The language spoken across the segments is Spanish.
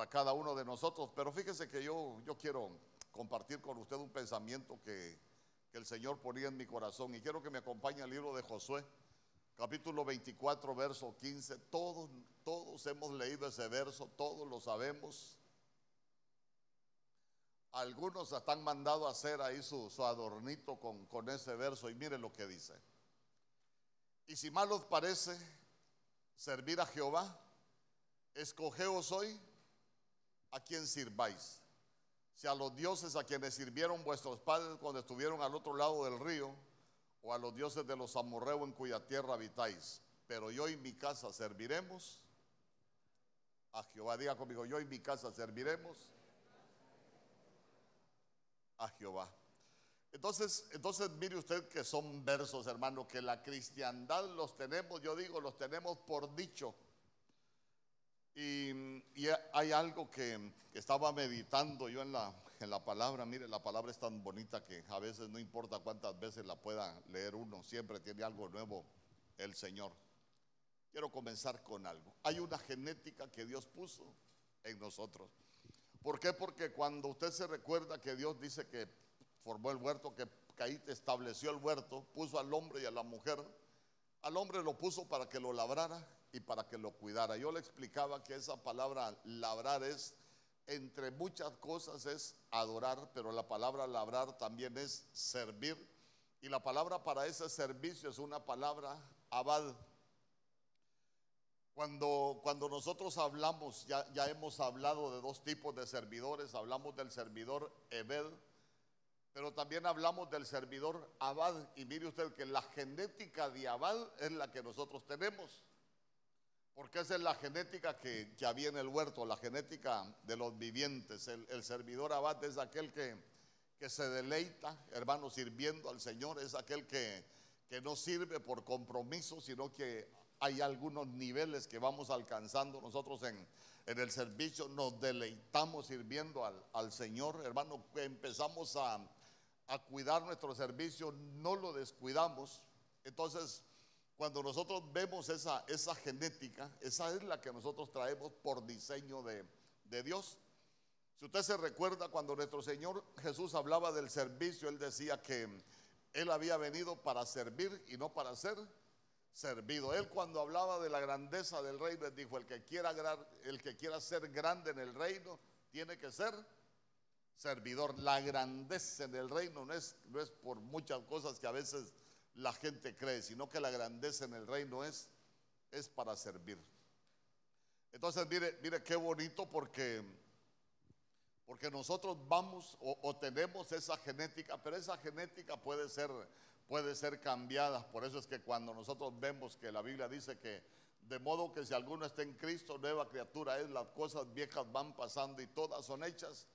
para cada uno de nosotros. Pero fíjese que yo, yo quiero compartir con usted un pensamiento que, el Señor ponía en mi corazón y quiero que me acompañe al libro de Josué, capítulo 24, verso 15. Todos, todos hemos leído ese verso, todos lo sabemos. Algunos están mandado a hacer ahí su, su adornito con, con ese verso y mire lo que dice. Y si mal os parece servir a Jehová, escogeos hoy a quien sirváis. Si a los dioses a quienes sirvieron vuestros padres cuando estuvieron al otro lado del río, o a los dioses de los amorreos en cuya tierra habitáis. Pero yo y mi casa serviremos a Jehová. Diga conmigo, yo y mi casa serviremos a Jehová. Entonces, entonces mire usted que son versos, hermano, que la cristiandad los tenemos, yo digo, los tenemos por dicho. Y, hay algo que, que, estaba meditando yo en la, en la palabra. Mire, la palabra es tan bonita que a veces no importa cuántas veces la pueda leer uno, siempre tiene algo nuevo el Señor. Quiero comenzar con algo. Hay una genética que Dios puso en nosotros. ¿Por qué? Porque cuando usted se recuerda que Dios dice que formó el huerto, que Caín estableció el huerto, puso al hombre y a la mujer, al hombre lo puso para que lo labrara y para que lo cuidara. Yo le explicaba que esa palabra labrar es, entre muchas cosas, es adorar, pero la palabra labrar también es servir. Y la palabra para ese servicio es una palabra abad. Cuando, cuando nosotros hablamos, ya, ya hemos hablado de dos tipos de servidores, hablamos del servidor Ebed, pero también hablamos del servidor Abad. Y mire usted que la genética de Abad es la que nosotros tenemos. Porque esa es la genética que, había en el huerto, la genética de los vivientes. El, el servidor Abad es aquel que, que, se deleita, hermano, sirviendo al Señor. Es aquel que, que no sirve por compromiso, sino que hay algunos niveles que vamos alcanzando nosotros en, en el servicio. Nos deleitamos sirviendo al, al Señor, hermano. Empezamos a a cuidar nuestro servicio, no lo descuidamos. Entonces, cuando nosotros vemos esa, esa genética, esa es la que nosotros traemos por diseño de, de Dios. Si usted se recuerda cuando nuestro Señor Jesús hablaba del servicio, Él decía que Él había venido para servir y no para ser servido. Él cuando hablaba de la grandeza del reino, Él dijo, el que quiera, el que quiera ser grande en el reino, tiene que ser servidor. La grandeza en el reino no es, no es por muchas cosas que a veces la gente cree, sino que la grandeza en el reino es, es para servir. Entonces, mire, mire qué bonito porque, porque nosotros vamos o, tenemos esa genética, pero esa genética puede ser, puede ser cambiada. Por eso es que cuando nosotros vemos que la Biblia dice que de modo que si alguno está en Cristo, nueva criatura es, las cosas viejas van pasando y todas son hechas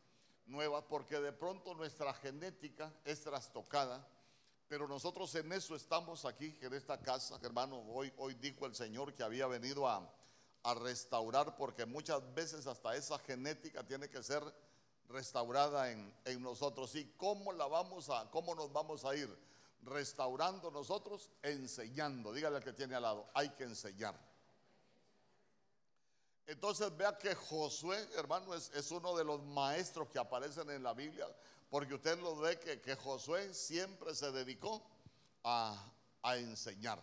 nuevas, porque de pronto nuestra genética es trastocada, pero nosotros en eso estamos aquí, en esta casa, hermano. Hoy, hoy dijo el Señor que había venido a, a restaurar, porque muchas veces hasta esa genética tiene que ser restaurada en, en, nosotros. ¿Y cómo la vamos a, cómo nos vamos a ir restaurando nosotros? Enseñando. Dígale al que tiene al lado, hay que enseñar. Entonces vea que Josué, hermano, es, uno de los maestros que aparecen en la Biblia, porque usted lo ve que, Josué siempre se dedicó a, a, enseñar.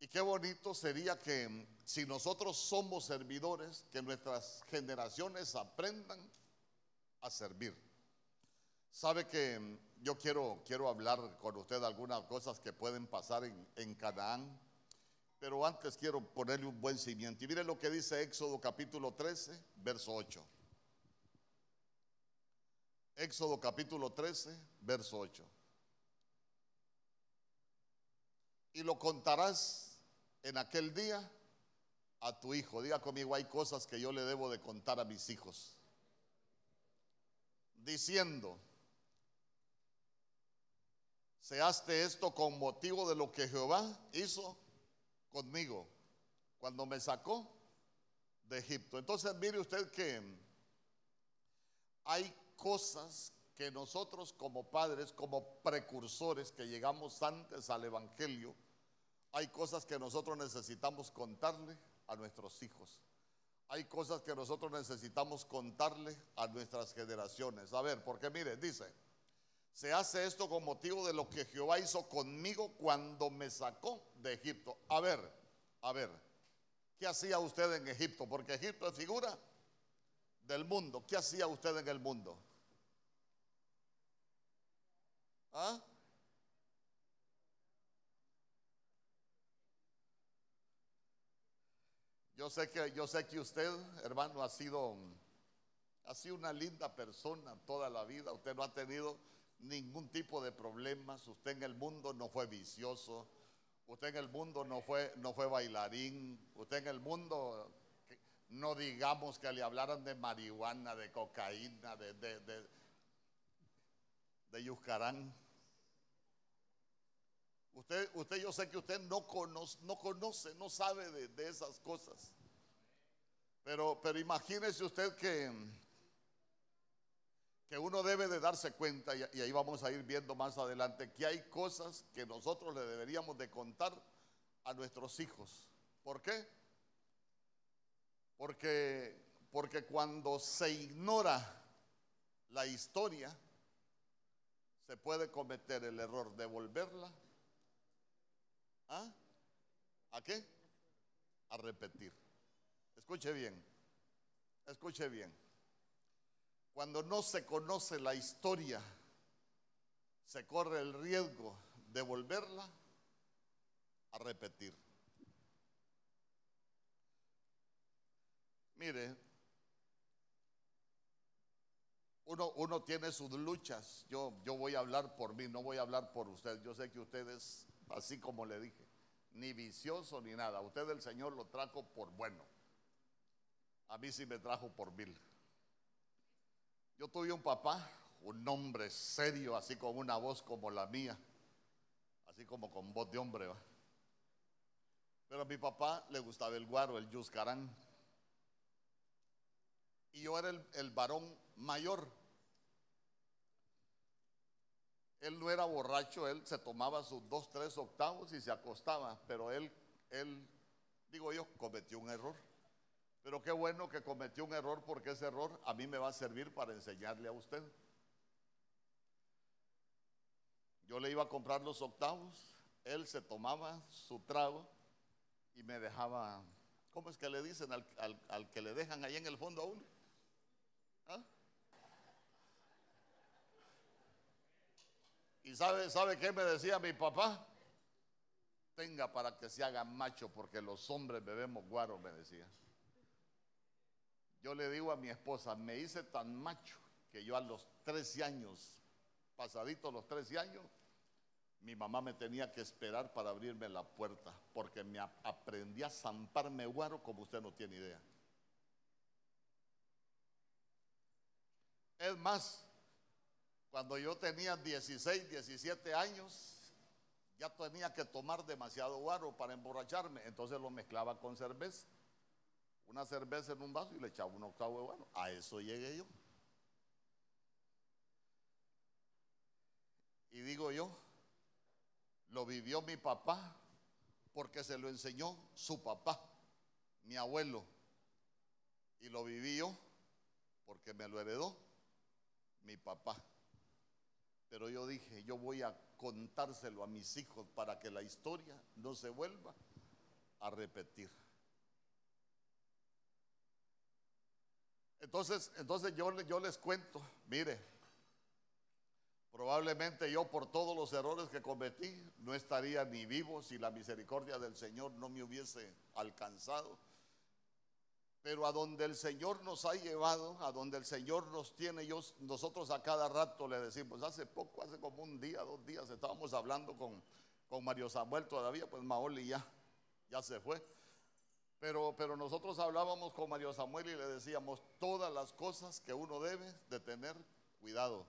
Y qué bonito sería que si nosotros somos servidores, que nuestras generaciones aprendan a servir. Sabe que yo quiero, quiero hablar con usted algunas cosas que pueden pasar en, en Canaán pero antes quiero ponerle un buen cimiento. Y miren lo que dice Éxodo capítulo 13, verso 8. Éxodo capítulo 13, verso 8. Y lo contarás en aquel día a tu hijo. Diga conmigo, hay cosas que yo le debo de contar a mis hijos. Diciendo, seaste esto con motivo de lo que Jehová hizo conmigo cuando me sacó de Egipto. Entonces mire usted que hay cosas que nosotros como padres, como precursores que llegamos antes al Evangelio, hay cosas que nosotros necesitamos contarle a nuestros hijos. hay cosas que nosotros necesitamos contarle a nuestras generaciones. A ver, porque mire, dice, se hace esto con motivo de lo que Jehová hizo conmigo cuando me sacó de Egipto. A ver, a ver, ¿qué hacía usted en Egipto? Porque Egipto es figura del mundo. ¿Qué hacía usted en el mundo? ¿Ah? Yo sé que, yo sé que usted, hermano, ha sido, ha sido una linda persona toda la vida. Usted no ha tenido ningún tipo de problemas. Usted en el mundo no fue vicioso. Usted en el mundo no fue, no fue bailarín. Usted en el mundo, no digamos que le hablaran de marihuana, de cocaína, de, de, de, de Yuscarán. Usted, usted, yo sé que usted no conoce, no, conoce, no sabe de, esas cosas. Pero, pero imagínese usted que, que uno debe de darse cuenta, y, ahí vamos a ir viendo más adelante, que hay cosas que nosotros le deberíamos de contar a nuestros hijos. ¿Por qué? Porque, porque cuando se ignora la historia, se puede cometer el error de volverla ¿Ah? ¿A qué? A repetir. Escuche bien, escuche bien. Cuando no se conoce la historia, se corre el riesgo de volverla a repetir. Mire, uno, tiene sus luchas. Yo, yo voy a hablar por mí, no voy a hablar por usted. Yo sé que ustedes así como le dije, ni vicioso ni nada. Usted el Señor lo trajo por bueno. A mí sí me trajo por mil. Yo tuve un papá, un hombre serio, así con una voz como la mía, así como con voz de hombre. Pero a mi papá le gustaba el guaro, el yuscarán. Y yo era el, el varón mayor. Él no era borracho, él se tomaba sus dos, tres octavos y se acostaba, pero él, él, digo yo, cometió un error. Pero qué bueno que cometió un error porque ese error a mí me va a servir para enseñarle a usted. Yo le iba a comprar los octavos, él se tomaba su trago y me dejaba, ¿cómo es que le dicen al, al que le dejan ahí en el fondo a uno? ¿Ah? ¿Y sabe, sabe qué me decía mi papá? Tenga para que se haga macho, porque los hombres bebemos guaro, me decía. Yo le digo a mi esposa, me hice tan macho que yo a los 13 años, pasaditos los 13 años, mi mamá me tenía que esperar para abrirme la puerta, porque me aprendí a zamparme guaro como usted no tiene idea. Es más, cuando yo tenía 16, 17 años, ya tenía que tomar demasiado guaro para emborracharme, entonces lo mezclaba con cerveza. Una cerveza en un vaso y le echaba un octavo de guaro. A eso llegué yo. Y digo yo, lo vivió mi papá porque se lo enseñó su papá, mi abuelo. Y lo viví yo porque me lo heredó mi papá. Pero yo dije, yo voy a contárselo a mis hijos para que la historia no se vuelva a repetir. Entonces, entonces yo, yo les cuento, mire, probablemente yo por todos los errores que cometí no estaría ni vivo si la misericordia del Señor no me hubiese alcanzado pero a donde el Señor nos ha llevado, a donde el Señor nos tiene, nosotros a cada rato le decimos, hace poco, hace como un día, dos días, estábamos hablando con, con Mario Samuel todavía, pues Maoli ya, ya se fue. Pero, nosotros hablábamos con Mario Samuel y le decíamos todas las cosas que uno debe de tener cuidado.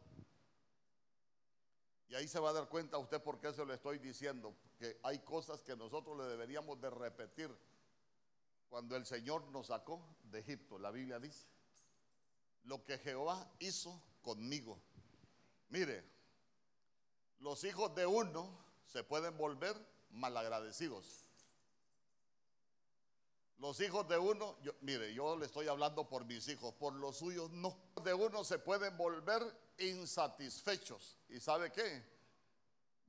Y ahí se va a dar cuenta usted por qué se lo estoy diciendo, que hay cosas que nosotros le deberíamos de repetir cuando el Señor nos sacó de Egipto, la Biblia dice, lo que Jehová hizo conmigo. Mire, los hijos de uno se pueden volver malagradecidos. Los hijos de uno, mire, yo le estoy hablando por mis hijos, por los suyos no. De uno se pueden volver insatisfechos. ¿Y sabe qué?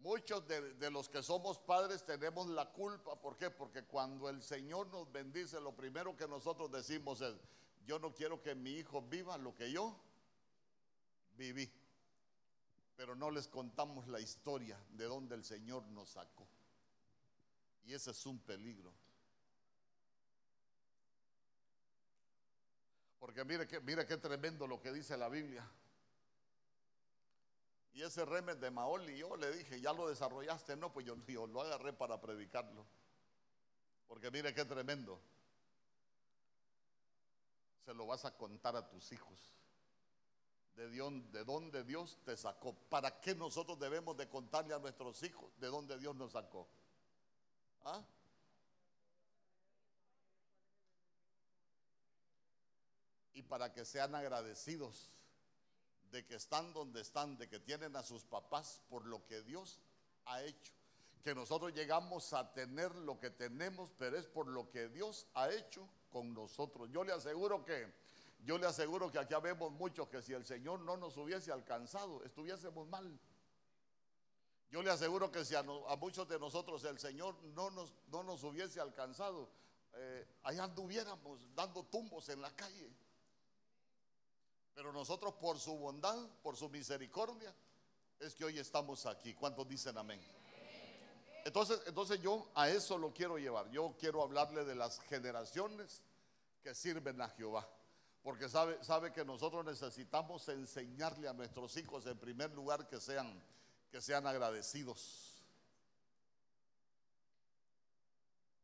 Muchos de, de, los que somos padres tenemos la culpa. ¿Por qué? Porque cuando el Señor nos bendice, lo primero que nosotros decimos es, yo no quiero que mi hijo viva lo que yo viví. Pero no les contamos la historia de donde el Señor nos sacó. Y ese es un peligro. Porque mire, que, mire qué tremendo lo que dice la Biblia. Y ese remes de Maoli, yo le dije, ya lo desarrollaste, no, pues yo, lo agarré para predicarlo. Porque mire qué tremendo. Se lo vas a contar a tus hijos. De, de dónde Dios te sacó. ¿Para qué nosotros debemos de contarle a nuestros hijos de dónde Dios nos sacó? ¿Ah? Y para que sean agradecidos de que están donde están, de que tienen a sus papás por lo que Dios ha hecho. Que nosotros llegamos a tener lo que tenemos, pero es por lo que Dios ha hecho con nosotros. Yo le aseguro que, yo le aseguro que aquí vemos muchos que si el Señor no nos hubiese alcanzado, estuviésemos mal. Yo le aseguro que si a, muchos de nosotros el Señor no nos, no nos hubiese alcanzado, eh, allá anduviéramos dando tumbos en la calle. Pero nosotros por su bondad, por su misericordia, es que hoy estamos aquí. ¿Cuántos dicen amén? Entonces, entonces yo a eso lo quiero llevar. Yo quiero hablarle de las generaciones que sirven a Jehová. Porque sabe, sabe que nosotros necesitamos enseñarle a nuestros hijos en primer lugar que sean, que sean agradecidos.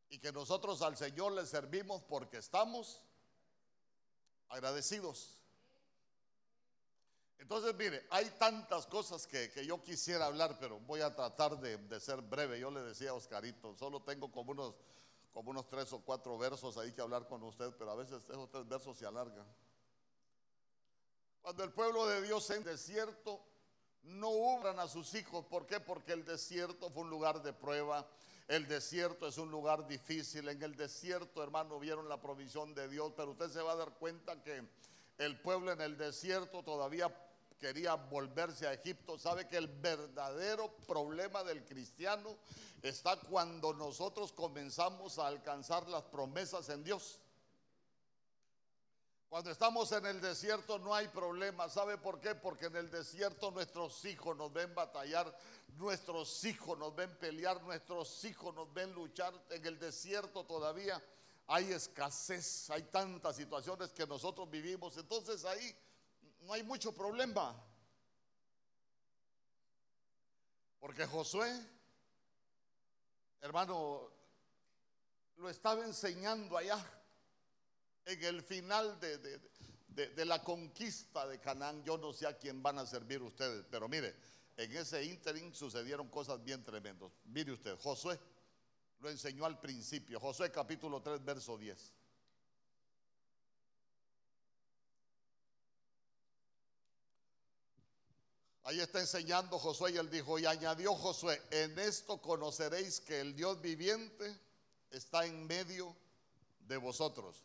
Y que nosotros al Señor le servimos porque estamos agradecidos. Entonces, mire, hay tantas cosas que, yo quisiera hablar, pero voy a tratar de, ser breve. Yo le decía a Oscarito, solo tengo como unos, como unos tres o cuatro versos ahí que hablar con usted, pero a veces esos tres versos se alargan. Cuando el pueblo de Dios en desierto, no hubran a sus hijos. ¿Por qué? Porque el desierto fue un lugar de prueba. El desierto es un lugar difícil. En el desierto, hermano, vieron la provisión de Dios, pero usted se va a dar cuenta que el pueblo en el desierto todavía quería volverse a Egipto. Sabe que el verdadero problema del cristiano está cuando nosotros comenzamos a alcanzar las promesas en Dios. Cuando estamos en el desierto no hay problema. ¿Sabe por qué? Porque en el desierto nuestros hijos nos ven batallar, nuestros hijos nos ven pelear, nuestros hijos nos ven luchar. En el desierto todavía hay escasez, hay tantas situaciones que nosotros vivimos. Entonces ahí no hay mucho problema. Porque Josué, hermano, lo estaba enseñando allá en el final de, la conquista de Canaán. Yo no sé a quién van a servir ustedes, pero mire, en ese interim sucedieron cosas bien tremendas. Mire usted, Josué lo enseñó al principio. Josué capítulo 3, verso 10. Ahí está enseñando Josué y él dijo, y añadió Josué, en esto conoceréis que el Dios viviente está en medio de vosotros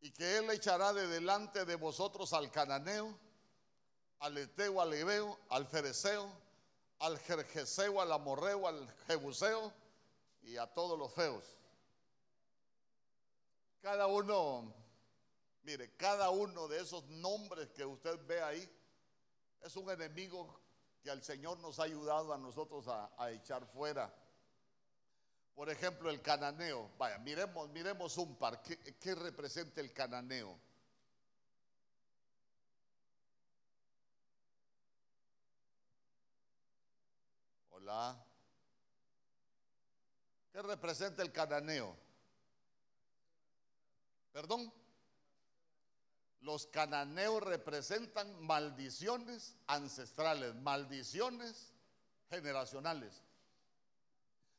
y que él echará de delante de vosotros al cananeo, al eteo, al ebeo, al fereceo, al jerjeseo, al amorreo, al jebuseo y a todos los feos. Cada uno, mire, cada uno de esos nombres que usted ve ahí es un enemigo que al Señor nos ha ayudado a nosotros a, echar fuera. Por ejemplo, el cananeo. Vaya, miremos, miremos un par. ¿Qué, ¿Qué, representa el cananeo? Hola. ¿Qué representa el cananeo? ¿Perdón? Los cananeos representan maldiciones ancestrales, maldiciones generacionales.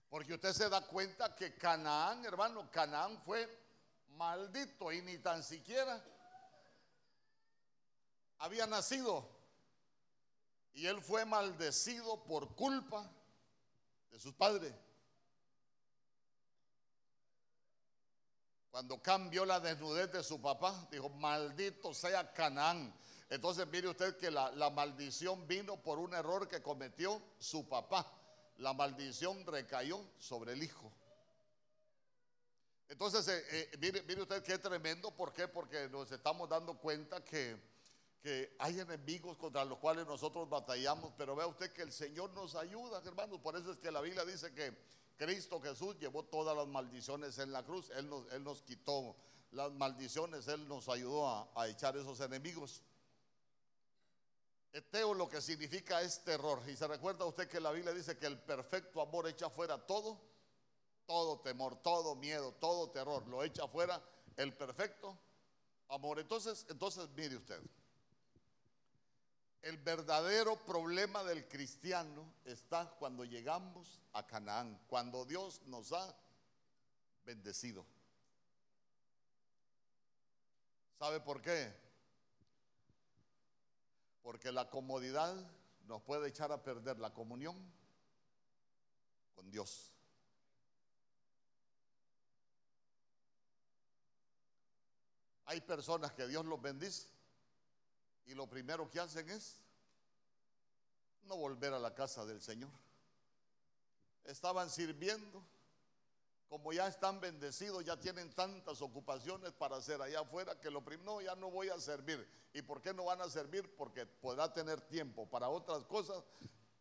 Porque usted se da cuenta que Canaán, hermano, Canaán fue maldito y ni tan siquiera había nacido. Y él fue maldecido por culpa de sus padres. Cuando cambió la desnudez de su papá, dijo, maldito sea Canaán. Entonces mire usted que la, maldición vino por un error que cometió su papá. La maldición recayó sobre el hijo. Entonces, eh, eh, mire, mire, usted qué tremendo, ¿por qué? Porque nos estamos dando cuenta que, que, hay enemigos contra los cuales nosotros batallamos, pero vea usted que el Señor nos ayuda, hermanos. Por eso es que la Biblia dice que Cristo Jesús llevó todas las maldiciones en la cruz, Él nos, él nos quitó las maldiciones, Él nos ayudó a, a echar esos enemigos. Eteo lo que significa es terror. Y se recuerda usted que la Biblia dice que el perfecto amor echa fuera todo todo temor, todo miedo, todo terror, lo echa fuera el perfecto amor. Entonces, entonces mire usted, el verdadero problema del cristiano está cuando llegamos a Canaán, cuando Dios nos ha bendecido. ¿Sabe por qué? Porque la comodidad nos puede echar a perder la comunión con Dios. Hay personas que Dios los bendice y lo primero que hacen es no volver a la casa del Señor. Estaban sirviendo, como ya están bendecidos, ya tienen tantas ocupaciones para hacer allá afuera que lo primero, no, ya no voy a servir. ¿Y por qué no van a servir? Porque podrá tener tiempo para otras cosas,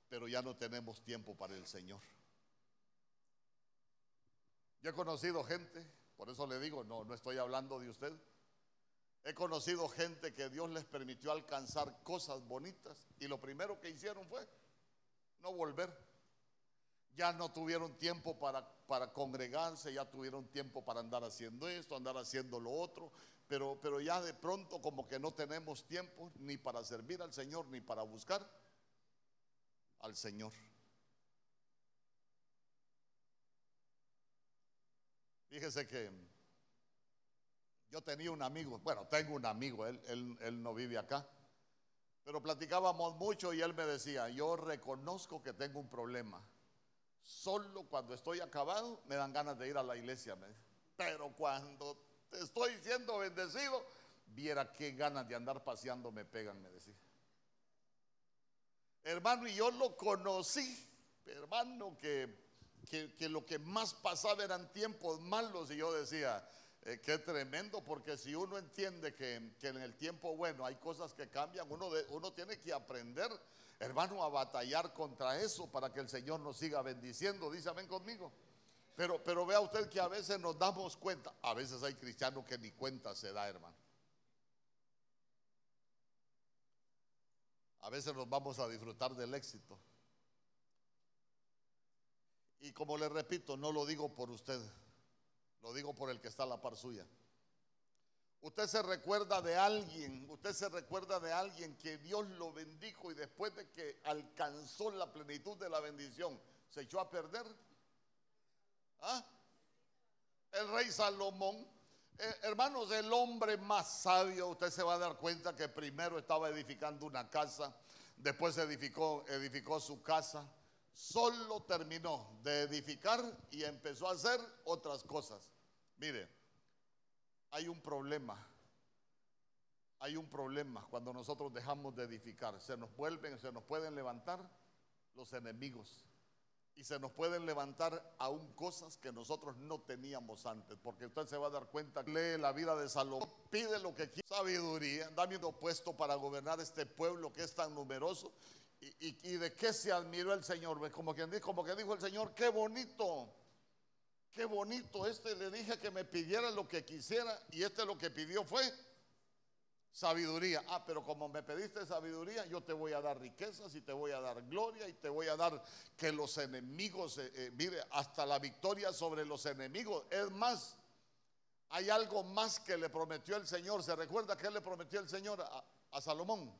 pero ya no tenemos tiempo para el Señor. Yo he conocido gente, por eso le digo, no, no estoy hablando de usted He conocido gente que Dios les permitió alcanzar cosas bonitas y lo primero que hicieron fue no volver. Ya no tuvieron tiempo para, para congregarse, ya tuvieron tiempo para andar haciendo esto, andar haciendo lo otro, pero, pero ya de pronto como que no tenemos tiempo ni para servir al Señor ni para buscar al Señor. Fíjese que yo tenía un amigo, bueno, tengo un amigo, él, él, no vive acá, pero platicábamos mucho y él me decía, yo reconozco que tengo un problema. Solo cuando estoy acabado me dan ganas de ir a la iglesia. Pero cuando estoy siendo bendecido, viera qué ganas de andar paseando me pegan, me decía. Hermano, y yo lo conocí, hermano, que, que, que lo que más pasaba eran tiempos malos y yo decía, eh, qué tremendo, porque si uno entiende que, en el tiempo bueno hay cosas que cambian, uno, uno tiene que aprender, hermano, a batallar contra eso para que el Señor nos siga bendiciendo. Dice, amén conmigo. Pero, pero vea usted que a veces nos damos cuenta, a veces hay cristianos que ni cuenta se da, hermano. A veces nos vamos a disfrutar del éxito. Y como le repito, no lo digo por usted. Lo digo por el que está a la par suya. Usted se recuerda de alguien, usted se recuerda de alguien que Dios lo bendijo y después de que alcanzó la plenitud de la bendición, se echó a perder. ¿Ah? El rey Salomón. Eh, hermanos, el hombre más sabio, usted se va a dar cuenta que primero estaba edificando una casa, después edificó, edificó su casa, solo terminó de edificar y empezó a hacer otras cosas. Mire, hay un problema. Hay un problema cuando nosotros dejamos de edificar. Se nos vuelven, se nos pueden levantar los enemigos. Y se nos pueden levantar aún cosas que nosotros no teníamos antes. Porque usted se va a dar cuenta, lee la vida de Salomón, pide lo que quiere, sabiduría, dame un puesto para gobernar este pueblo que es tan numeroso. Y, de qué se admiró el Señor. Como, quien, como que dijo el Señor, qué bonito qué bonito, este le dije que me pidiera lo que quisiera y este lo que pidió fue sabiduría. Ah, pero como me pediste sabiduría, yo te voy a dar riquezas y te voy a dar gloria y te voy a dar que los enemigos, eh, eh, mire, hasta la victoria sobre los enemigos. Es más, hay algo más que le prometió el Señor. ¿Se recuerda que le prometió el Señor a, a Salomón?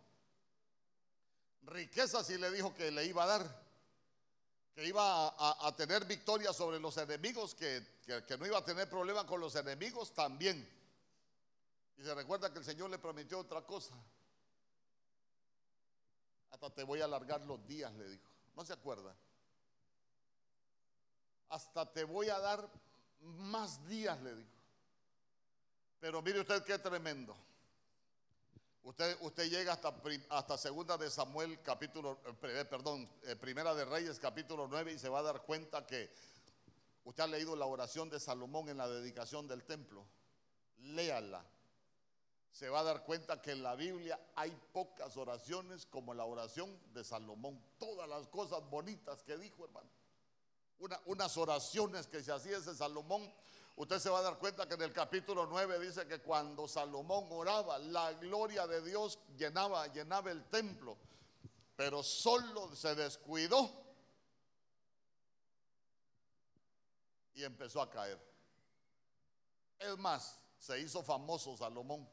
Riquezas y le dijo que le iba a dar que iba a, tener victoria sobre los enemigos, que, no iba a tener problema con los enemigos también. Y se recuerda que el Señor le prometió otra cosa. Hasta te voy a alargar los días, le dijo. ¿No se acuerda? Hasta te voy a dar más días, le dijo. Pero mire usted qué tremendo. Usted, usted llega hasta, hasta segunda de Samuel capítulo, eh, perdón, eh, primera de Reyes capítulo 9 y se va a dar cuenta que usted ha leído la oración de Salomón en la dedicación del templo. Léala. Se va a dar cuenta que en la Biblia hay pocas oraciones como la oración de Salomón. Todas las cosas bonitas que dijo, hermano. unas oraciones que se hacía ese Salomón Usted se va a dar cuenta que en el capítulo 9 dice que cuando Salomón oraba, la gloria de Dios llenaba, llenaba el templo, pero solo se descuidó y empezó a caer. Es más, se hizo famoso Salomón.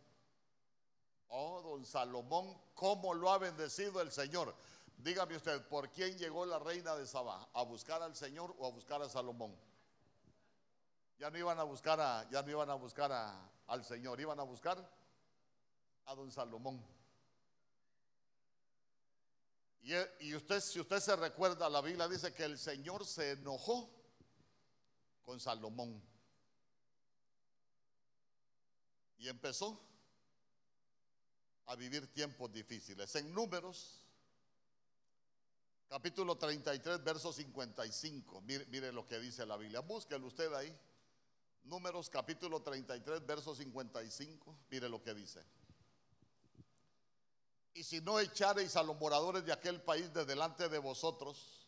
Oh, don Salomón, ¿cómo lo ha bendecido el Señor? Dígame usted, ¿por quién llegó la reina de Sabá? ¿A buscar al Señor o a buscar a Salomón? Ya no iban a buscar a, ya no iban a buscar al Señor, iban a buscar a don Salomón. Y, y, usted, si usted se recuerda, la Biblia dice que el Señor se enojó con Salomón. Y empezó a vivir tiempos difíciles. En números, capítulo 33, verso 55. Mire, mire lo que dice la Biblia. Búsquelo usted ahí. Números capítulo 33, verso 55. Mire lo que dice. Y si no echareis a los moradores de aquel país de delante de vosotros,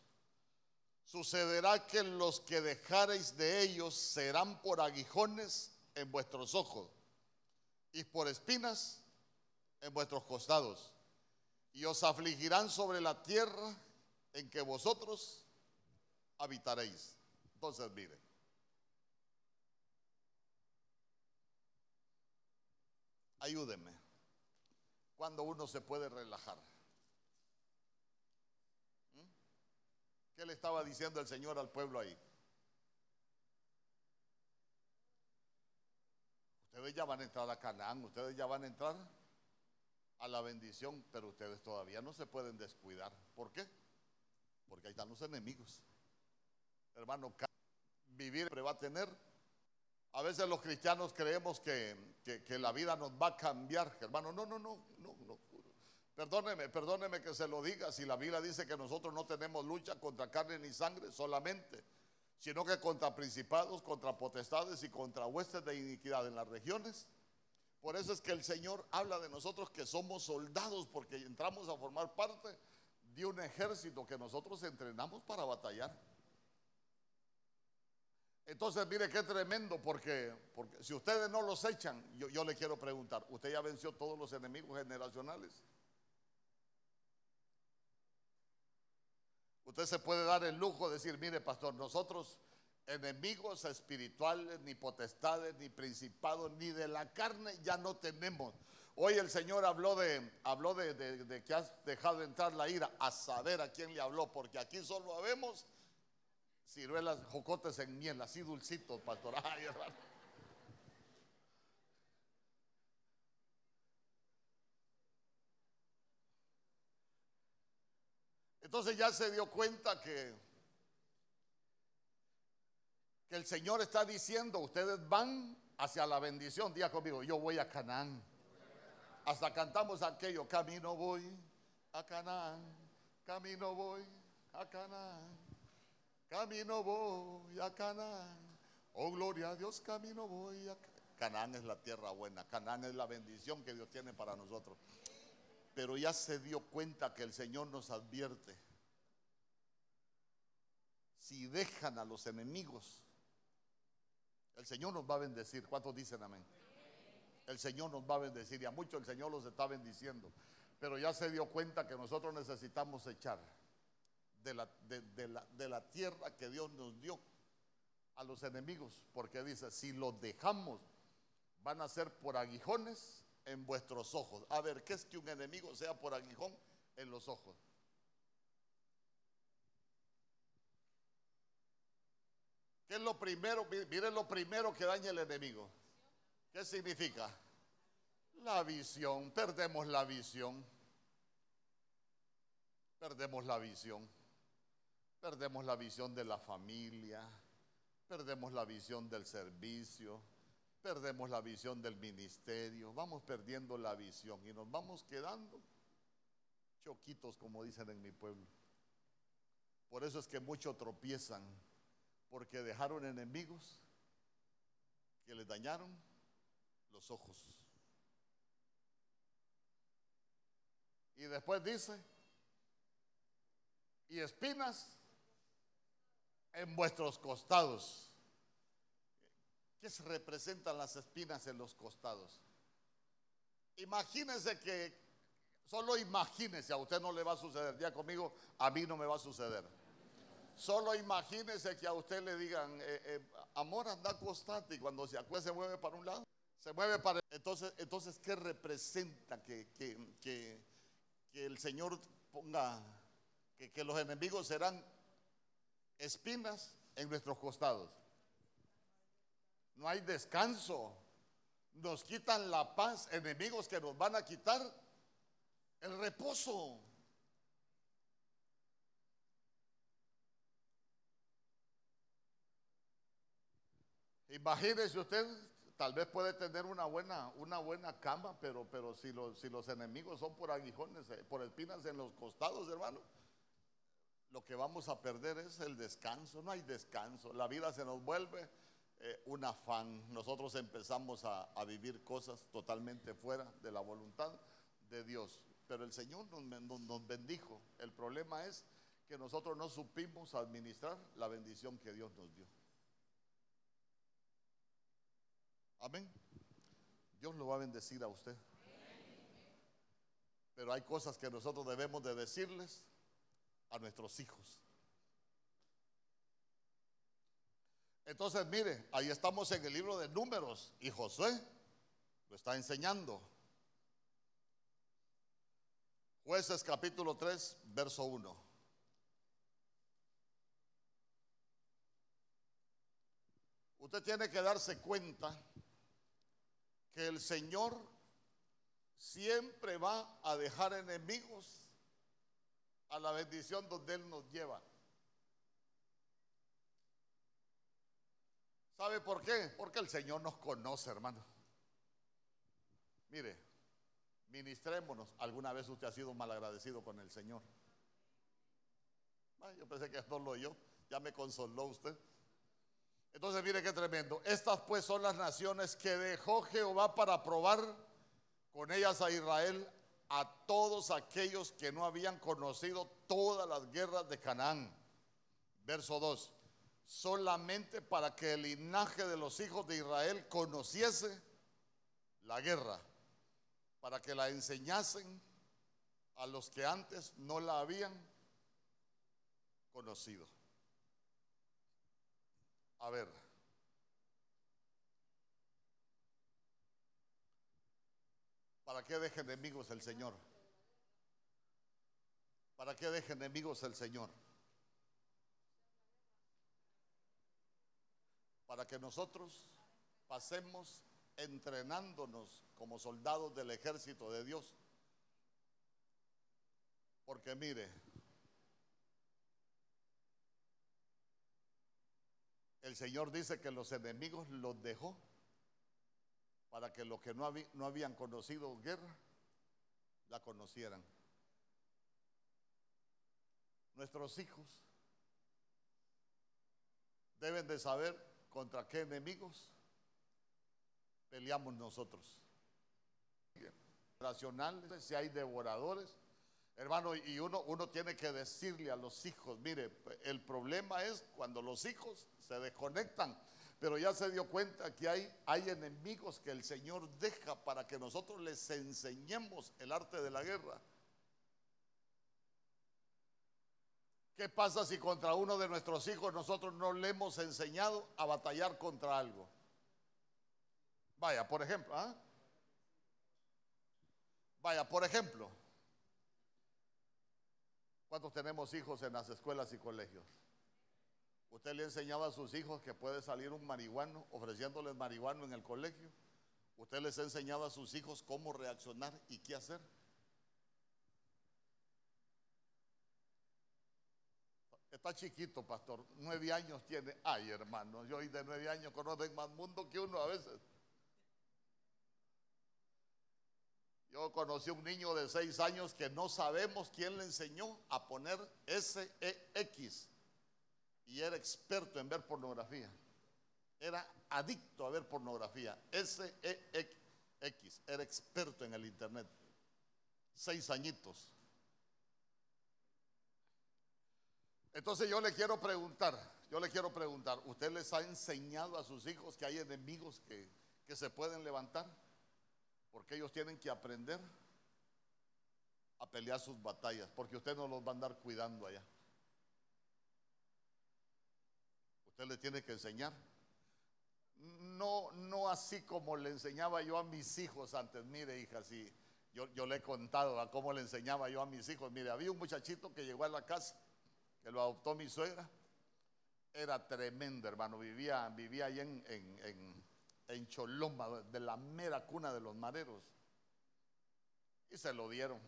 sucederá que los que dejareis de ellos serán por aguijones en vuestros ojos y por espinas en vuestros costados. Y os afligirán sobre la tierra en que vosotros habitaréis. Entonces, mire. Ayúdeme. Cuando uno se puede relajar. ¿Mm? ¿Qué le estaba diciendo el Señor al pueblo ahí? Ustedes ya van a entrar a Canaán, ustedes ya van a entrar a la bendición, pero ustedes todavía no se pueden descuidar. ¿Por qué? Porque ahí están los enemigos. Hermano, vivir va a tener a veces los cristianos creemos que, la vida nos va a cambiar, hermano. No, no, no, no, no. Perdóneme, perdóneme que se lo diga. Si la Biblia dice que nosotros no tenemos lucha contra carne ni sangre solamente, sino que contra principados, contra potestades y contra huestes de iniquidad en las regiones. Por eso es que el Señor habla de nosotros que somos soldados, porque entramos a formar parte de un ejército que nosotros entrenamos para batallar. Entonces, mire qué tremendo, porque, porque si ustedes no los echan, yo, yo le quiero preguntar, ¿usted ya venció todos los enemigos generacionales? Usted se puede dar el lujo de decir, mire pastor, nosotros enemigos espirituales, ni potestades, ni principados, ni de la carne ya no tenemos. Hoy el Señor habló de, habló de, de que has dejado entrar la ira, a saber a quién le habló, porque aquí solo habemos ciruelas, jocotes en miel, así dulcitos, pastor. Entonces ya se dio cuenta que, que el Señor está diciendo, ustedes van hacia la bendición. Día conmigo, yo voy a Canaán. Hasta cantamos aquello, camino voy a Canaán, camino voy a Canaán. Camino voy a Canaán. Oh, gloria a Dios, camino voy a Canaán. es la tierra buena. Canaán es la bendición que Dios tiene para nosotros. Pero ya se dio cuenta que el Señor nos advierte. Si dejan a los enemigos, el Señor nos va a bendecir. ¿Cuántos dicen amén? El Señor nos va a bendecir y a muchos el Señor los está bendiciendo. Pero ya se dio cuenta que nosotros necesitamos echar de la, de, la, de la tierra que Dios nos dio a los enemigos, porque dice, si los dejamos, van a ser por aguijones en vuestros ojos. A ver, ¿qué es que un enemigo sea por aguijón en los ojos? ¿Qué es lo primero? Miren lo primero que daña el enemigo. ¿Qué significa? La visión. Perdemos la visión. Perdemos la visión. Perdemos la visión de la familia, perdemos la visión del servicio, perdemos la visión del ministerio, vamos perdiendo la visión y nos vamos quedando choquitos, como dicen en mi pueblo. Por eso es que muchos tropiezan, porque dejaron enemigos que les dañaron los ojos. Y después dice, y espinas en vuestros costados. ¿Qué se representan las espinas en los costados? Imagínense que, solo imagínense, a usted no le va a suceder, ya conmigo, a mí no me va a suceder. Solo imagínense que a usted le digan, eh, eh, amor, anda acostate y cuando se acuesta se mueve para un lado, se mueve para... Entonces, entonces ¿qué representa que, que, el Señor ponga, que, que los enemigos serán espinas en nuestros costados? No hay descanso. Nos quitan la paz, enemigos que nos van a quitar el reposo. Imagínese usted, tal vez puede tener una buena, una buena cama, pero, pero si, los, si los enemigos son por aguijones, eh, por espinas en los costados, hermano, lo que vamos a perder es el descanso. No hay descanso. La vida se nos vuelve eh, un afán. Nosotros empezamos a, vivir cosas totalmente fuera de la voluntad de Dios. Pero el Señor nos, nos bendijo. El problema es que nosotros no supimos administrar la bendición que Dios nos dio. Amén. Dios lo va a bendecir a usted. Pero hay cosas que nosotros debemos de decirles a nuestros hijos. Entonces, mire, ahí estamos en el libro de números y Josué lo está enseñando. Jueces capítulo 3, verso 1. Usted tiene que darse cuenta que el Señor siempre va a dejar enemigos a la bendición donde Él nos lleva. ¿Sabe por qué? Porque el Señor nos conoce, hermano. Mire, ministrémonos. ¿Alguna vez usted ha sido malagradecido con el Señor? yo pensé que no lo yo. Ya me consoló usted. Entonces, mire qué tremendo. Estas pues son las naciones que dejó Jehová para probar con ellas a Israel a todos aquellos que no habían conocido todas las guerras de Canaán. Verso 2 solamente para que el linaje de los hijos de Israel conociese la guerra, para que la enseñasen a los que antes no la habían conocido. A ver. ¿Para qué deje enemigos el Señor? ¿Para qué deje enemigos el Señor? para que nosotros pasemos entrenándonos como soldados del ejército de Dios. Porque mire, el Señor dice que los enemigos los dejó para que los que no, no habían conocido guerra, la conocieran. Nuestros hijos deben de saber ¿Contra qué enemigos peleamos nosotros? Racionales, si hay devoradores. Hermano, y uno tiene que decirle a los hijos, mire, el problema es cuando los hijos se desconectan, pero ya se dio cuenta que hay, enemigos que el Señor deja para que nosotros les enseñemos el arte de la guerra. ¿Qué pasa si contra uno de nuestros hijos nosotros no le hemos enseñado a batallar contra algo? Vaya, por ejemplo, ¿ah? Vaya, por ejemplo, ¿cuántos tenemos hijos en las escuelas y colegios? Usted le enseñaba a sus hijos que puede salir un marihuano ofreciéndoles marihuano en el colegio. Usted les enseñaba a sus hijos cómo reaccionar y qué hacer. Está chiquito, pastor. Nueve años tiene. Ay, hermano, yo hoy de nueve años conocen más mundo que uno a veces. Yo conocí a un niño de seis años que no sabemos quién le enseñó a poner S-E-X y era experto en ver pornografía. Era adicto a ver pornografía. SEX era experto en el internet. Seis añitos. Entonces yo le quiero preguntar, yo le quiero preguntar, ¿usted les ha enseñado a sus hijos que hay enemigos que, que se pueden levantar? Porque ellos tienen que aprender a pelear sus batallas, porque usted no los va a andar cuidando allá. Usted le tiene que enseñar. No, no así como le enseñaba yo a mis hijos antes. Mire, hija, si yo, yo le he contado a cómo le enseñaba yo a mis hijos. Mire, había un muchachito que llegó a la casa, que lo adoptó mi suegra. Era tremendo, hermano. Vivía, vivía ahí en, en en Choloma, de la mera cuna de los mareros. Y se lo dieron.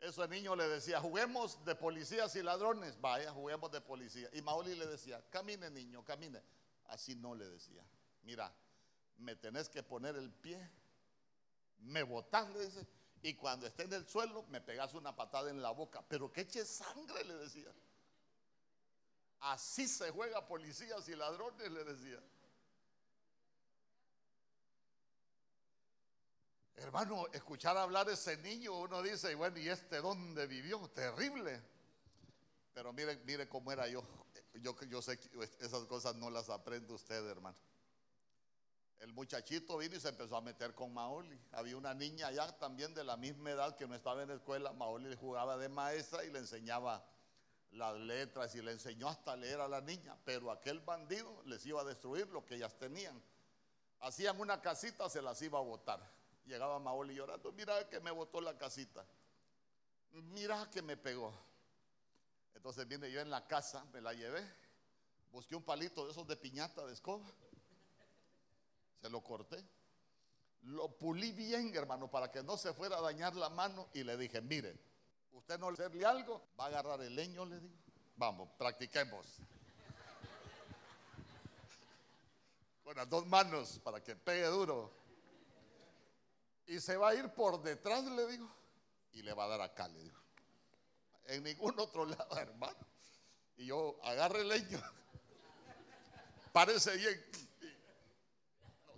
Eso el niño le decía, juguemos de policías y ladrones. Vaya, juguemos de policía. Y Maoli le decía, camine niño, camine. Así no le decía. Mira, me tenés que poner el pie, me botás, le dice, y cuando esté en el suelo me pegas una patada en la boca. Pero que eche sangre, le decía. Así se juega policías y ladrones, le decía. Hermano, escuchar hablar de ese niño, uno dice, bueno, ¿y este dónde vivió? Terrible. Pero mire, mire cómo era yo. Yo, yo sé que esas cosas no las aprende usted, hermano. El muchachito vino y se empezó a meter con Maoli. Había una niña allá también de la misma edad que no estaba en la escuela. Maoli jugaba de maestra y le enseñaba las letras y le enseñó hasta leer a la niña. Pero aquel bandido les iba a destruir lo que ellas tenían. Hacían una casita, se las iba a botar. Llegaba Maoli llorando, mira que me botó la casita, mira que me pegó. Entonces vine yo en la casa, me la llevé, busqué un palito de esos de piñata de escoba, se lo corté, lo pulí bien, hermano, para que no se fuera a dañar la mano y le dije, mire, usted no le hacerle algo, va a agarrar el leño, le digo, vamos, practiquemos. Con las dos manos para que pegue duro. Y se va a ir por detrás, le digo, y le va a dar acá, le digo. En ningún otro lado, hermano. Y yo agarre leño. Parece bien.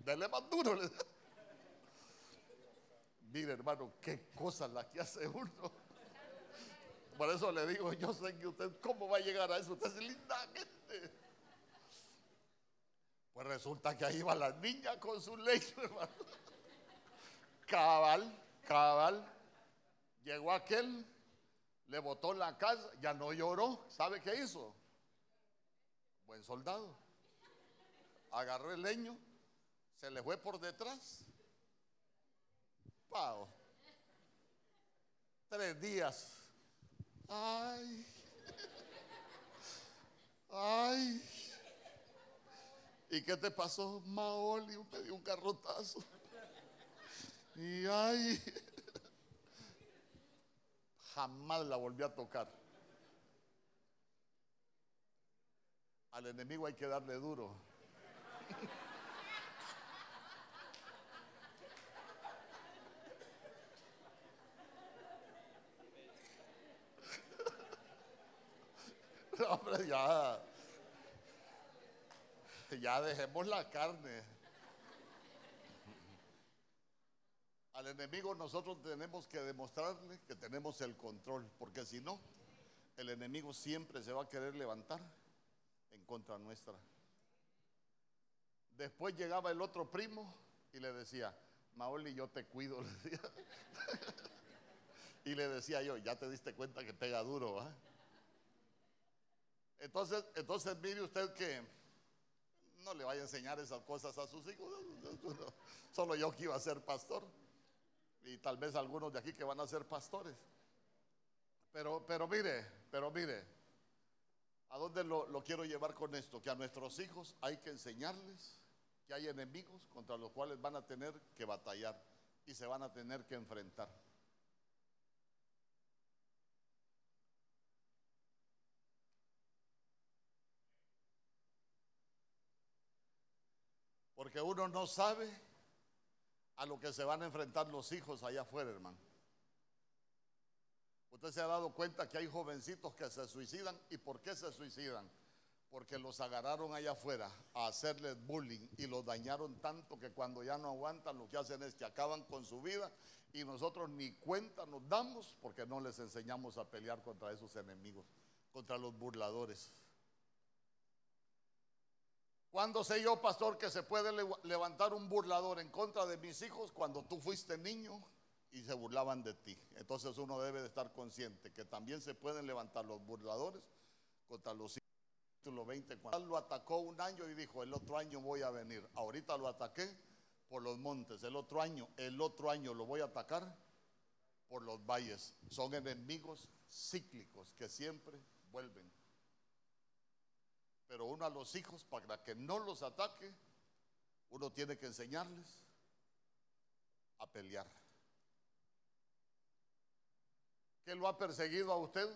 Dele más duro. Le Mire, hermano, qué cosas las que hace uno. Por eso le digo, yo sé que usted, ¿cómo va a llegar a eso? Usted es linda gente. Pues resulta que ahí va la niña con su leño, hermano. Cabal, cabal. Llegó aquel, le botó la casa, ya no lloró. ¿Sabe qué hizo? Buen soldado. Agarró el leño, se le fue por detrás. Pau. Tres días. Ay. Ay. ¿Y qué te pasó? Maoli me dio un carrotazo. Y ay, jamás la volví a tocar. Al enemigo hay que darle duro. ya, ya dejemos la carne. Al enemigo nosotros tenemos que demostrarle que tenemos el control, porque si no, el enemigo siempre se va a querer levantar en contra nuestra. Después llegaba el otro primo y le decía, Maoli, yo te cuido. y le decía yo, ya te diste cuenta que pega duro, Entonces, entonces mire usted que no le vaya a enseñar esas cosas a sus hijos. Solo yo que iba a ser pastor y tal vez algunos de aquí que van a ser pastores. Pero, pero mire, pero mire, ¿a dónde lo, lo quiero llevar con esto? Que a nuestros hijos hay que enseñarles que hay enemigos contra los cuales van a tener que batallar y se van a tener que enfrentar. Porque uno no sabe a lo que se van a enfrentar los hijos allá afuera, hermano. Usted se ha dado cuenta que hay jovencitos que se suicidan. ¿Y por qué se suicidan? Porque los agarraron allá afuera a hacerles bullying y los dañaron tanto que cuando ya no aguantan lo que hacen es que acaban con su vida y nosotros ni cuenta nos damos porque no les enseñamos a pelear contra esos enemigos, contra los burladores. ¿Cuándo sé yo, pastor, que se puede levantar un burlador en contra de mis hijos? Cuando tú fuiste niño y se burlaban de ti. Entonces uno debe de estar consciente que también se pueden levantar los burladores contra los hijos. Capítulo 20, cuando lo atacó un año y dijo, el otro año voy a venir. Ahorita lo ataqué por los montes, el otro año, el otro año lo voy a atacar por los valles. Son enemigos cíclicos que siempre vuelven. Pero uno a los hijos, para que no los ataque, uno tiene que enseñarles a pelear. ¿Qué lo ha perseguido a usted?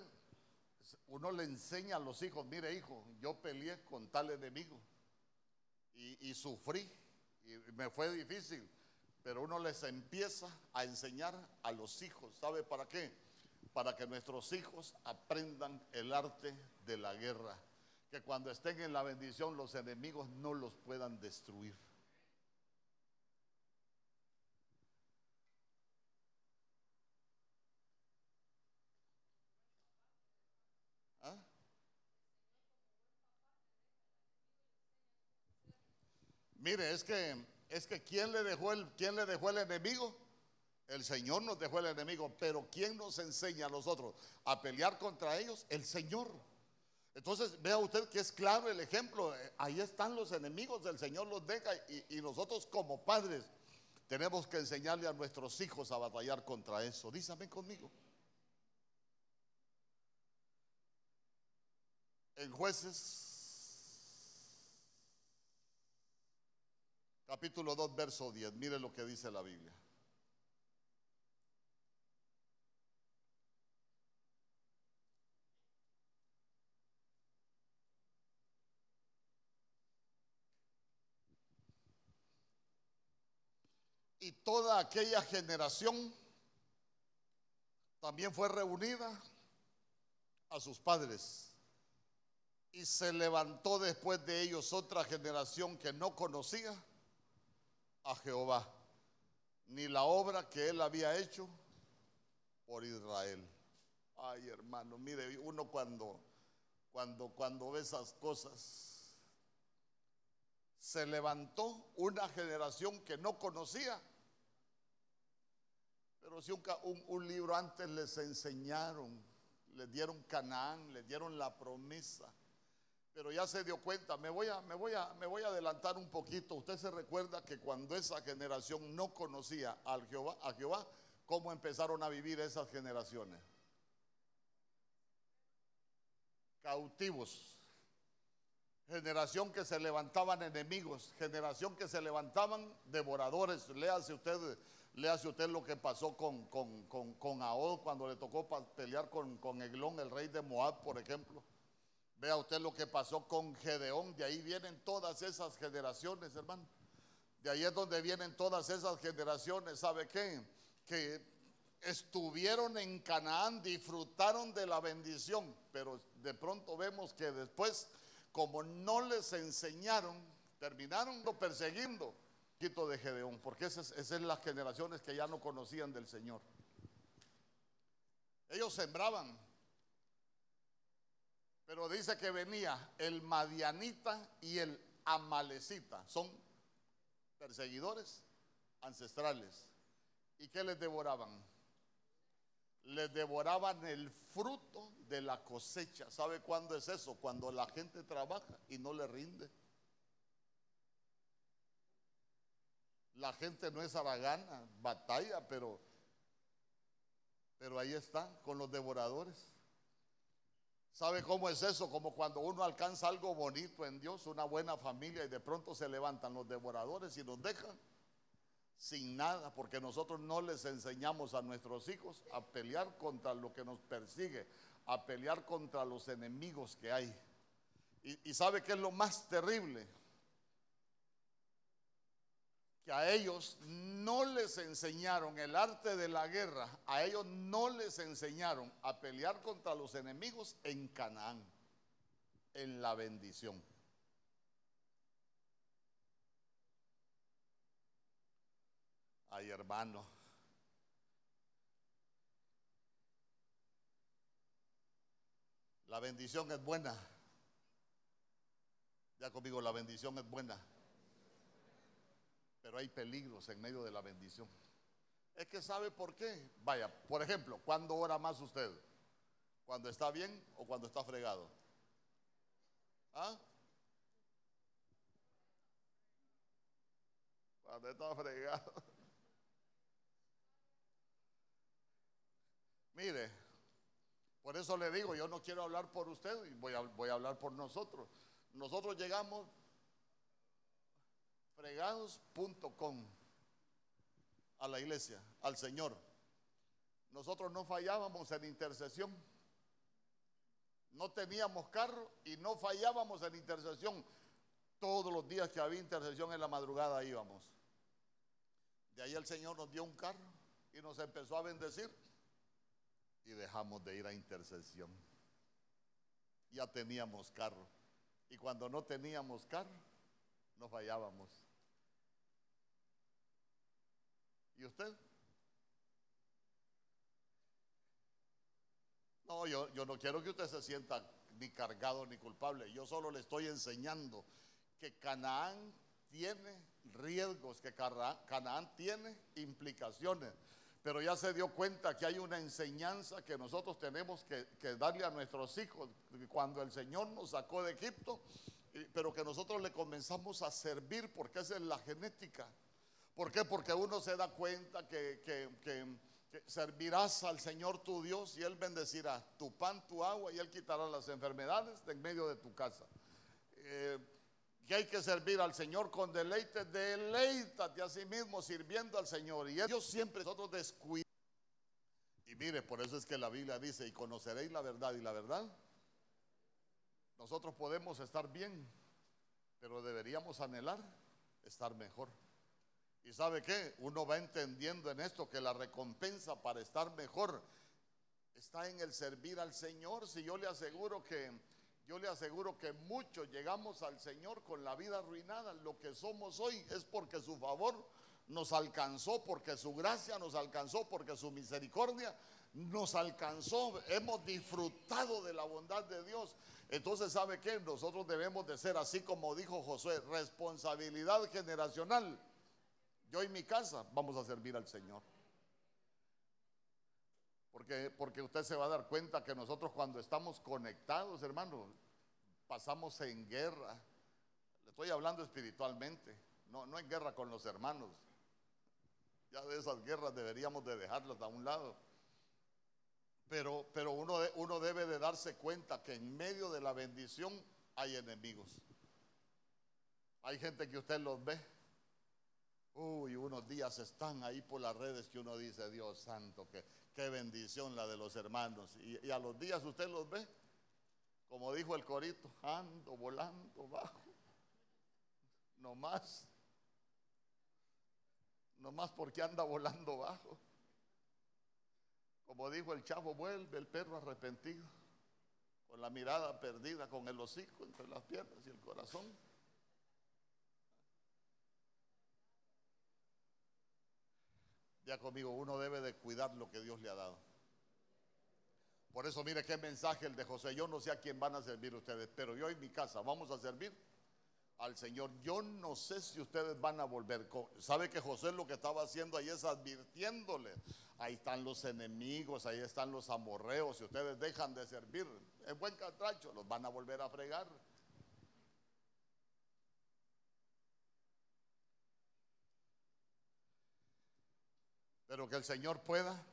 Uno le enseña a los hijos, mire hijo, yo peleé con tal enemigo y, sufrí y me fue difícil, pero uno les empieza a enseñar a los hijos, ¿sabe para qué? Para que nuestros hijos aprendan el arte de la guerra, que cuando estén en la bendición los enemigos no los puedan destruir. Mire, es que es que quién le dejó el quién le dejó el enemigo? El Señor nos dejó el enemigo, pero ¿quién nos enseña a nosotros a pelear contra ellos? El Señor. Entonces, vea usted que es claro el ejemplo. Ahí están los enemigos, el Señor los deja y, nosotros como padres tenemos que enseñarle a nuestros hijos a batallar contra eso. Dísame conmigo. En jueces capítulo 2, verso 10. Mire lo que dice la Biblia. Y toda aquella generación también fue reunida a sus padres. Y se levantó después de ellos otra generación que no conocía a Jehová, ni la obra que él había hecho por Israel. Ay, hermano, mire, uno cuando cuando cuando ve esas cosas se levantó una generación que no conocía. Pero si un, un libro antes les enseñaron, les dieron Canaán, les dieron la promesa pero ya se dio cuenta. Me voy, a, me, voy a, me voy a adelantar un poquito. Usted se recuerda que cuando esa generación no conocía al Jehová, a Jehová, ¿cómo empezaron a vivir esas generaciones? Cautivos. Generación que se levantaban enemigos, generación que se levantaban devoradores. Léase usted, léase usted lo que pasó con, con, con, con cuando le tocó pelear con, con Eglón, el rey de Moab, por ejemplo Vea usted lo que pasó con Gedeón, de ahí vienen todas esas generaciones, hermano. De ahí es donde vienen todas esas generaciones, ¿sabe qué? Que estuvieron en Canaán, disfrutaron de la bendición, pero de pronto vemos que después, como no les enseñaron, terminaron persiguiendo. Quito de Gedeón, porque esas, esas son las generaciones que ya no conocían del Señor. Ellos sembraban, pero dice que venía el madianita y el amalecita. Son perseguidores ancestrales. ¿Y qué les devoraban? Les devoraban el fruto de la cosecha. ¿Sabe cuándo es eso? Cuando la gente trabaja y no le rinde. La gente no es aragana, batalla, pero, pero ahí está con los devoradores. ¿Sabe cómo es eso? Como cuando uno alcanza algo bonito en Dios, una buena familia y de pronto se levantan los devoradores y nos dejan sin nada, porque nosotros no les enseñamos a nuestros hijos a pelear contra lo que nos persigue, a pelear contra los enemigos que hay. Y, sabe que es lo más terrible, que a ellos no les enseñaron el arte de la guerra, a ellos no les enseñaron a pelear contra los enemigos en Canaán, en la bendición. Ay, hermano. La bendición es buena. Ya conmigo, la bendición es buena. Pero hay peligros en medio de la bendición. Es que sabe por qué. Vaya, por ejemplo, ¿cuándo ora más usted? ¿Cuando está bien o cuando está fregado? ¿Ah? Cuando está fregado. Mire, por eso le digo, yo no quiero hablar por usted y voy a, voy a hablar por nosotros. Nosotros llegamos fregados.com a la iglesia, al Señor. Nosotros no fallábamos en intercesión. No teníamos carro y no fallábamos en intercesión. Todos los días que había intercesión en la madrugada íbamos. De ahí el Señor nos dio un carro y nos empezó a bendecir y dejamos de ir a intercesión. Ya teníamos carro. Y cuando no teníamos carro, no fallábamos. ¿Y usted? No, yo, yo no quiero que usted se sienta ni cargado ni culpable. Yo solo le estoy enseñando que Canaán tiene riesgos, que Canaán tiene implicaciones pero ya se dio cuenta que hay una enseñanza que nosotros tenemos que, darle a nuestros hijos cuando el Señor nos sacó de Egipto, pero que nosotros le comenzamos a servir porque esa es la genética. ¿Por qué? Porque uno se da cuenta que, servirás al Señor tu Dios y Él bendecirá tu pan, tu agua y Él quitará las enfermedades de en medio de tu casa. Eh, que hay que servir al Señor con deleite, deleítate a sí mismo sirviendo al Señor. Y ellos siempre nosotros descuidamos. Y mire, por eso es que la Biblia dice, y conoceréis la verdad y la verdad. Nosotros podemos estar bien, pero deberíamos anhelar estar mejor. ¿Y sabe qué? Uno va entendiendo en esto que la recompensa para estar mejor está en el servir al Señor. Si yo le aseguro que yo le aseguro que muchos llegamos al Señor con la vida arruinada. Lo que somos hoy es porque su favor nos alcanzó, porque su gracia nos alcanzó, porque su misericordia nos alcanzó. Hemos disfrutado de la bondad de Dios. Entonces, ¿sabe qué? Nosotros debemos de ser así como dijo Josué, responsabilidad generacional. Yo y mi casa vamos a servir al Señor. Porque, porque usted se va a dar cuenta que nosotros cuando estamos conectados, hermano, pasamos en guerra. Le estoy hablando espiritualmente, no, no en guerra con los hermanos. Ya de esas guerras deberíamos de dejarlas a un lado. Pero, pero uno, uno debe de darse cuenta que en medio de la bendición hay enemigos. Hay gente que usted los ve. Uy, unos días están ahí por las redes que uno dice, Dios santo, que Qué bendición la de los hermanos. Y, a los días usted los ve, como dijo el corito, ando volando bajo. No más. No más porque anda volando bajo. Como dijo el chavo, vuelve el perro arrepentido, con la mirada perdida, con el hocico entre las piernas y el corazón. Ya conmigo, uno debe de cuidar lo que Dios le ha dado. Por eso mire qué mensaje el de José. Yo no sé a quién van a servir ustedes, pero yo en mi casa vamos a servir al Señor. Yo no sé si ustedes van a volver. ¿Sabe que José lo que estaba haciendo ahí es advirtiéndole? Ahí están los enemigos, ahí están los amorreos. Si ustedes dejan de servir, en buen catracho, los van a volver a fregar. Pero que el Señor pueda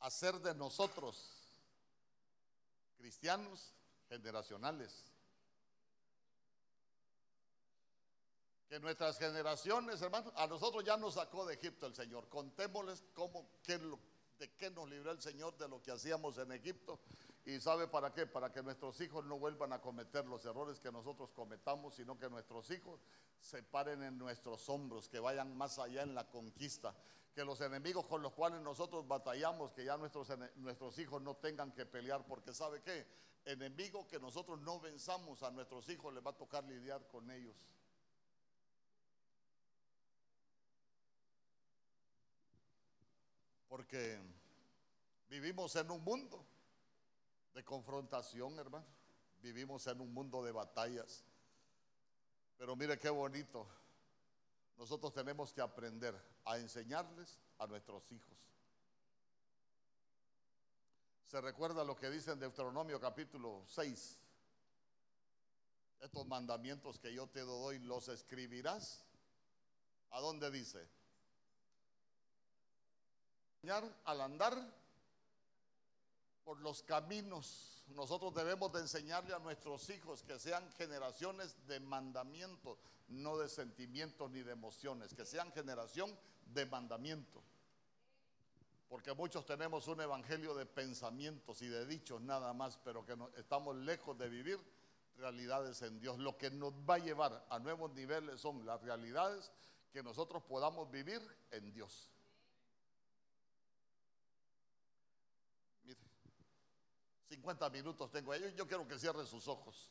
hacer de nosotros cristianos generacionales. Que nuestras generaciones, hermanos, a nosotros ya nos sacó de Egipto el Señor. Contémosles cómo, de qué nos libró el Señor de lo que hacíamos en Egipto ¿Y sabe para qué? Para que nuestros hijos no vuelvan a cometer los errores que nosotros cometamos, sino que nuestros hijos se paren en nuestros hombros, que vayan más allá en la conquista, que los enemigos con los cuales nosotros batallamos, que ya nuestros, nuestros hijos no tengan que pelear, porque sabe qué, enemigo que nosotros no venzamos a nuestros hijos, les va a tocar lidiar con ellos. Porque vivimos en un mundo de confrontación, hermano. Vivimos en un mundo de batallas. Pero mire qué bonito. Nosotros tenemos que aprender a enseñarles a nuestros hijos. Se recuerda lo que dice en Deuteronomio capítulo 6. Estos mandamientos que yo te doy los escribirás. ¿A dónde dice? Al andar por los caminos. Nosotros debemos de enseñarle a nuestros hijos que sean generaciones de mandamientos, no de sentimientos ni de emociones, que sean generación de mandamiento. Porque muchos tenemos un evangelio de pensamientos y de dichos nada más, pero que estamos lejos de vivir realidades en Dios. Lo que nos va a llevar a nuevos niveles son las realidades que nosotros podamos vivir en Dios. Mire, 50 minutos tengo ahí. Yo quiero que cierre sus ojos.